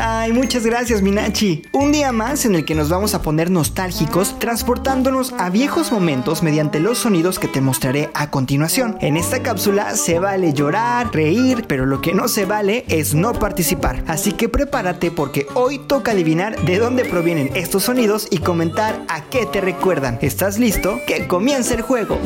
Ay, muchas gracias, Minachi. Un día más en el que nos vamos a poner nostálgicos, transportándonos a viejos momentos mediante los sonidos que te mostraré a continuación. En esta cápsula se vale llorar, reír, pero lo que no se vale es no participar. Así que prepárate porque hoy toca adivinar de dónde provienen estos sonidos y comentar a qué te recuerdan. ¿Estás listo? Que comience el juego.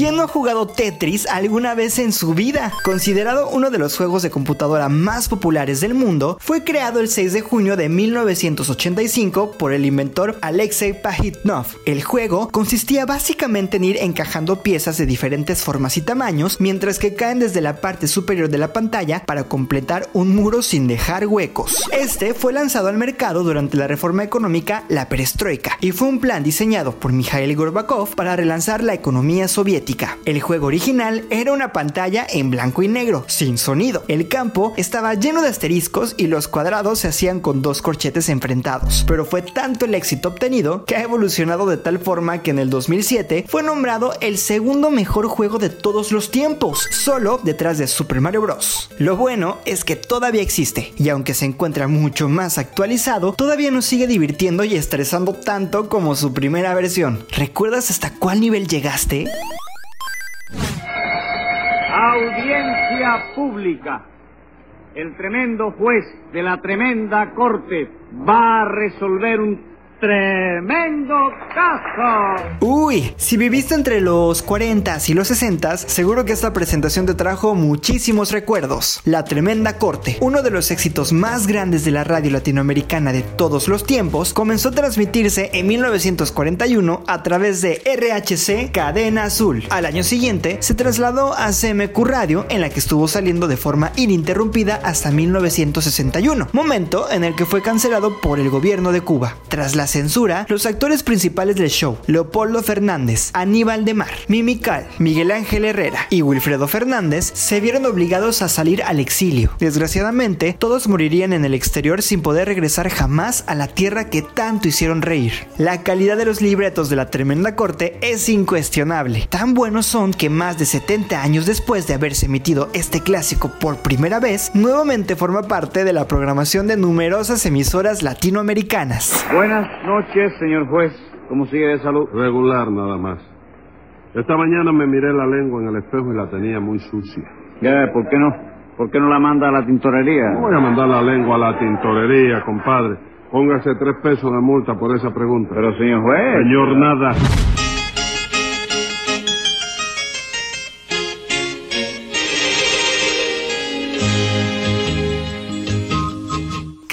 ¿Quién no ha jugado Tetris alguna vez en su vida? Considerado uno de los juegos de computadora más populares del mundo, fue creado el 6 de junio de 1985 por el inventor Alexei Pajitnov. El juego consistía básicamente en ir encajando piezas de diferentes formas y tamaños, mientras que caen desde la parte superior de la pantalla para completar un muro sin dejar huecos. Este fue lanzado al mercado durante la reforma económica, la perestroika, y fue un plan diseñado por Mikhail Gorbachev para relanzar la economía soviética el juego original era una pantalla en blanco y negro, sin sonido. El campo estaba lleno de asteriscos y los cuadrados se hacían con dos corchetes enfrentados. Pero fue tanto el éxito obtenido que ha evolucionado de tal forma que en el 2007 fue nombrado el segundo mejor juego de todos los tiempos, solo detrás de Super Mario Bros. Lo bueno es que todavía existe y aunque se encuentra mucho más actualizado, todavía nos sigue divirtiendo y estresando tanto como su primera versión. ¿Recuerdas hasta cuál nivel llegaste? Audiencia pública. El tremendo juez de la tremenda corte va a resolver un ¡Tremendo caso! Uy, si viviste entre los 40 y los 60, seguro que esta presentación te trajo muchísimos recuerdos. La Tremenda Corte, uno de los éxitos más grandes de la radio latinoamericana de todos los tiempos, comenzó a transmitirse en 1941 a través de RHC Cadena Azul. Al año siguiente se trasladó a CMQ Radio, en la que estuvo saliendo de forma ininterrumpida hasta 1961, momento en el que fue cancelado por el gobierno de Cuba. Tras la censura, los actores principales del show, Leopoldo Fernández, Aníbal de Mar, Mimical, Miguel Ángel Herrera y Wilfredo Fernández, se vieron obligados a salir al exilio. Desgraciadamente, todos morirían en el exterior sin poder regresar jamás a la tierra que tanto hicieron reír. La calidad de los libretos de la tremenda corte es incuestionable. Tan buenos son que más de 70 años después de haberse emitido este clásico por primera vez, nuevamente forma parte de la programación de numerosas emisoras latinoamericanas. Buenas noches, señor juez. ¿Cómo sigue de salud? Regular nada más. Esta mañana me miré la lengua en el espejo y la tenía muy sucia. Ya, ¿por qué no? ¿Por qué no la manda a la tintorería? No voy a mandar la lengua a la tintorería, compadre. Póngase tres pesos de multa por esa pregunta. Pero, señor juez... Señor, nada.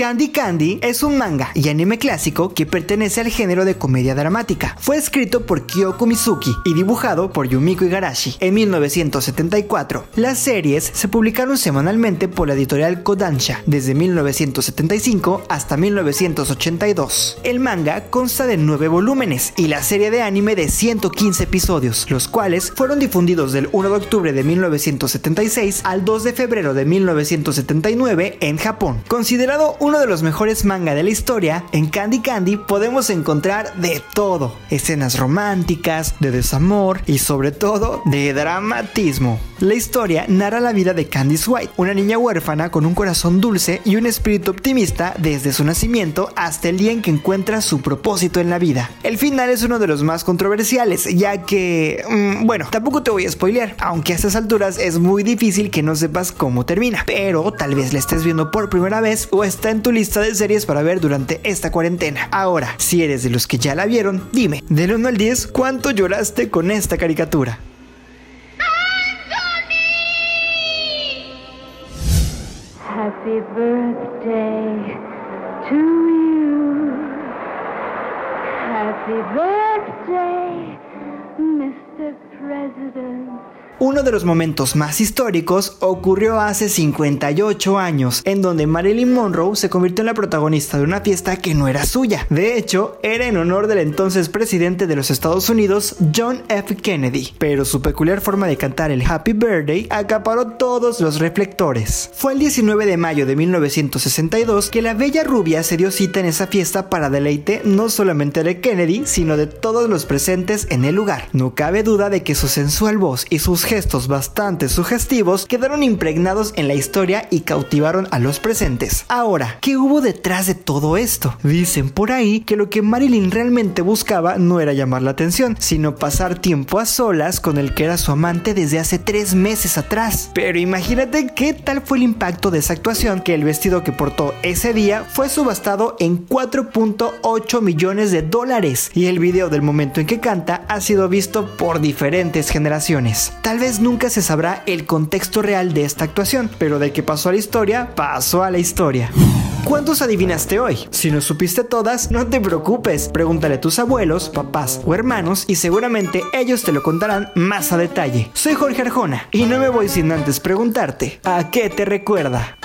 Candy Candy es un manga y anime clásico que pertenece al género de comedia dramática. Fue escrito por Kyoko Mizuki y dibujado por Yumiko Igarashi en 1974. Las series se publicaron semanalmente por la editorial Kodansha desde 1975 hasta 1982. El manga consta de 9 volúmenes y la serie de anime de 115 episodios, los cuales fueron difundidos del 1 de octubre de 1976 al 2 de febrero de 1979 en Japón. Considerado uno de los mejores manga de la historia, en Candy Candy podemos encontrar de todo. Escenas románticas, de desamor y sobre todo de dramatismo. La historia narra la vida de Candice White, una niña huérfana con un corazón dulce y un espíritu optimista desde su nacimiento hasta el día en que encuentra su propósito en la vida. El final es uno de los más controversiales, ya que, mm, bueno, tampoco te voy a spoilear, aunque a estas alturas es muy difícil que no sepas cómo termina, pero tal vez la estés viendo por primera vez o está en tu lista de series para ver durante esta cuarentena. Ahora, si eres de los que ya la vieron, dime, del 1 al 10, ¿cuánto lloraste con esta caricatura? Happy birthday to you. Happy birthday, Mr. President. Uno de los momentos más históricos ocurrió hace 58 años, en donde Marilyn Monroe se convirtió en la protagonista de una fiesta que no era suya. De hecho, era en honor del entonces presidente de los Estados Unidos, John F. Kennedy, pero su peculiar forma de cantar el Happy Birthday acaparó todos los reflectores. Fue el 19 de mayo de 1962 que la bella rubia se dio cita en esa fiesta para deleite no solamente de Kennedy, sino de todos los presentes en el lugar. No cabe duda de que su sensual voz y sus gestos bastante sugestivos quedaron impregnados en la historia y cautivaron a los presentes. Ahora, ¿qué hubo detrás de todo esto? Dicen por ahí que lo que Marilyn realmente buscaba no era llamar la atención, sino pasar tiempo a solas con el que era su amante desde hace tres meses atrás. Pero imagínate qué tal fue el impacto de esa actuación que el vestido que portó ese día fue subastado en 4.8 millones de dólares y el video del momento en que canta ha sido visto por diferentes generaciones. Tal vez nunca se sabrá el contexto real de esta actuación, pero de que pasó a la historia, pasó a la historia. ¿Cuántos adivinaste hoy? Si no supiste todas, no te preocupes. Pregúntale a tus abuelos, papás o hermanos y seguramente ellos te lo contarán más a detalle. Soy Jorge Arjona y no me voy sin antes preguntarte, ¿a qué te recuerda?